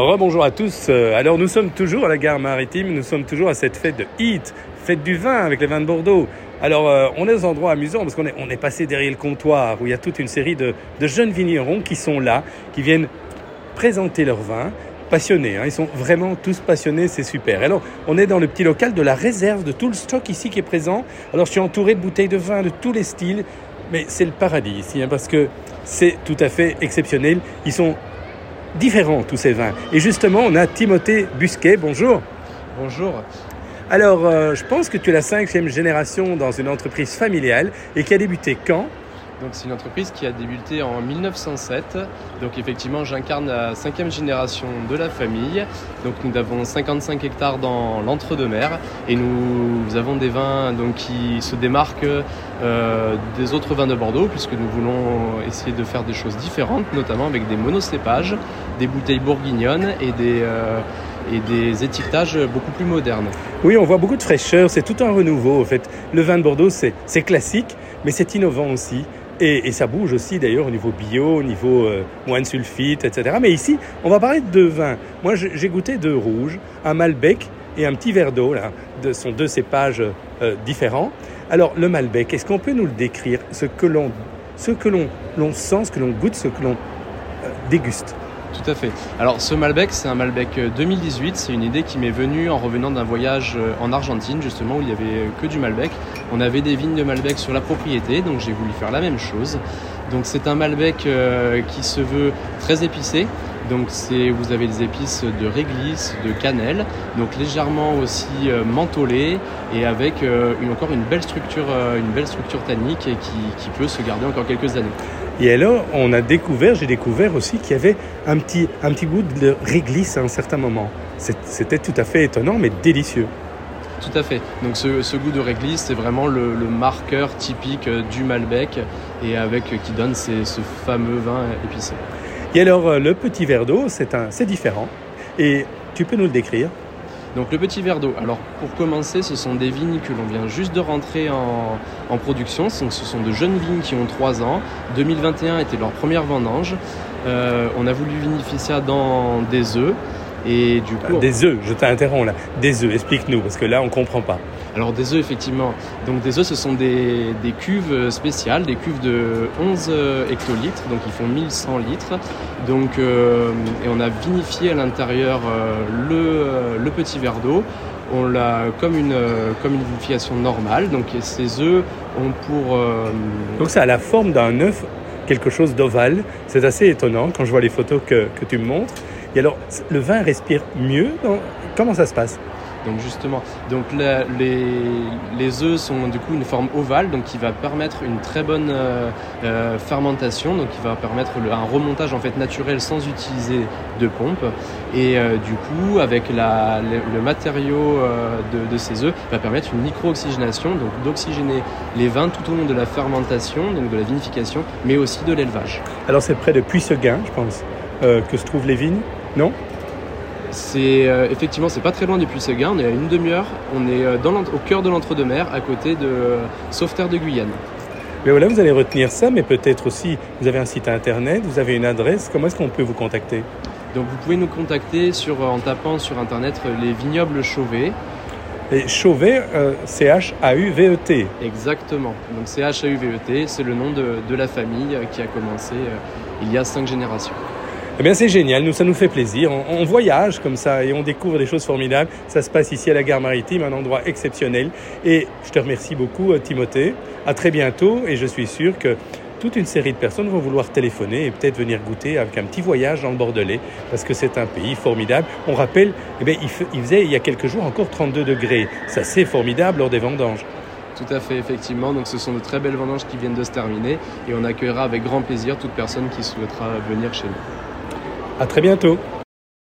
Rebonjour à tous. Euh, Alors nous sommes toujours à la gare maritime, nous sommes toujours à cette fête de Heat, fête du vin avec les vins de Bordeaux. Alors euh, on est dans un endroit amusant parce qu'on est, on est passé derrière le comptoir où il y a toute une série de, de jeunes vignerons qui sont là, qui viennent présenter leur vin. Passionnés, hein. ils sont vraiment tous passionnés, c'est super. Alors, on est dans le petit local de la réserve de tout le stock ici qui est présent. Alors, je suis entouré de bouteilles de vin de tous les styles, mais c'est le paradis ici, hein, parce que c'est tout à fait exceptionnel. Ils sont différents, tous ces vins. Et justement, on a Timothée Busquet, bonjour. Bonjour. Alors, euh, je pense que tu es la cinquième génération dans une entreprise familiale et qui a débuté quand? Donc c'est une entreprise qui a débuté en 1907. Donc effectivement, j'incarne la cinquième génération de la famille. Donc nous avons 55 hectares dans l'entre-deux-mer et nous, avons des vins donc, qui se démarquent euh, des autres vins de Bordeaux puisque nous voulons essayer de faire des choses différentes, notamment avec des monocépages, des bouteilles bourguignonnes et des, euh, et des étiquetages beaucoup plus modernes. Oui, on voit beaucoup de fraîcheur, c'est tout un renouveau. En fait, le vin de Bordeaux, c'est classique, mais c'est innovant aussi. Et, et ça bouge aussi d'ailleurs au niveau bio, au niveau euh, moins de sulfite, etc. Mais ici, on va parler de vins. Moi, j'ai goûté deux rouges, un Malbec et un petit verre d'eau. Là, de, sont deux cépages euh, différents. Alors, le Malbec, est-ce qu'on peut nous le décrire, ce que l'on, ce que l'on sent, ce que l'on goûte, ce que l'on euh, déguste? Tout à fait. Alors ce Malbec, c'est un Malbec euh, 2018. C'est une idée qui m'est venue en revenant d'un voyage euh, en Argentine, justement, où il y avait euh, que du Malbec. On avait des vignes de Malbec sur la propriété, donc j'ai voulu faire la même chose. Donc c'est un Malbec euh, qui se veut très épicé. Donc vous avez des épices de réglisse, de cannelle, donc légèrement aussi euh, et avec euh, encore une belle structure, euh, une tannique qui peut se garder encore quelques années. Et alors, on a découvert, j'ai découvert aussi qu'il y avait un petit, un petit goût de réglisse à un certain moment. C'était tout à fait étonnant, mais délicieux. Tout à fait. Donc ce, ce goût de réglisse, c'est vraiment le, le marqueur typique euh, du Malbec et avec euh, qui donne ces- ce fameux vin épicé. Et alors, euh, le petit verre d'eau, c'est un, c'est différent. Et tu peux nous le décrire? Donc le petit verre d'eau. Alors pour commencer, ce sont des vignes que l'on vient juste de rentrer en, production. Ce sont de jeunes vignes qui ont 3 ans. 2021 était leur première vendange. Euh, on a voulu vinifier ça dans des œufs. Et du coup, Des œufs, je t'interromps là. Des œufs, explique-nous, parce que là, on comprend pas. Alors des œufs effectivement. Donc des œufs ce sont des, des cuves euh, spéciales, des cuves de 11 euh, hectolitres, donc ils font 1100 litres. Donc euh, et on a vinifié à l'intérieur le, le petit verre d'eau. On l'a comme une comme une vinification normale. Donc ces œufs ont pour Donc, ça a la forme d'un œuf, quelque chose d'ovale. C'est assez étonnant quand je vois les photos que, que tu me montres. Et alors, le vin respire mieux Comment ça se passe? Donc justement, donc les, les œufs sont du coup une forme ovale, donc qui va permettre une très bonne euh, euh, fermentation, donc qui va permettre un remontage en fait naturel sans utiliser de pompe. Et euh, du coup, avec le, matériau de, ces œufs, va permettre une micro-oxygénation, donc d'oxygéner les vins tout au long de la fermentation, donc de la vinification, mais aussi de l'élevage. Alors, c'est près de Puisseguin, je pense, que se trouvent les vignes, non? C'est euh, effectivement, c'est pas très loin du Puy-Séguin, on est à une demi-heure, on est euh, dans au cœur de l'entre-deux-mer, à côté de euh, Sauveterre de Guyane. Mais voilà, vous allez retenir ça, mais peut-être aussi, vous avez un site internet, vous avez une adresse. Comment est-ce qu'on peut vous contacter? Donc vous pouvez nous contacter sur, euh, en tapant sur internet euh, les vignobles Chauvet. Et Chauvet, euh, C-H-A-U-V-E-T. Exactement. Donc c'est H-A-U-V-E-T, c'est le nom de, de la famille qui a commencé euh, il y a cinq générations. Eh bien, c'est génial, nous, ça nous fait plaisir. On, voyage comme ça et on découvre des choses formidables. Ça se passe ici à la gare maritime, un endroit exceptionnel. Et je te remercie beaucoup, euh, Timothée. À très bientôt et je suis sûr que toute une série de personnes vont vouloir téléphoner et peut-être venir goûter avec un petit voyage dans le Bordelais parce que c'est un pays formidable. On rappelle, eh bien, il faisait il y a quelques jours encore 32 degrés. Ça, c'est formidable lors des vendanges. Tout à fait, effectivement. Donc ce sont de très belles vendanges qui viennent de se terminer et on accueillera avec grand plaisir toute personne qui souhaitera venir chez nous. À très bientôt.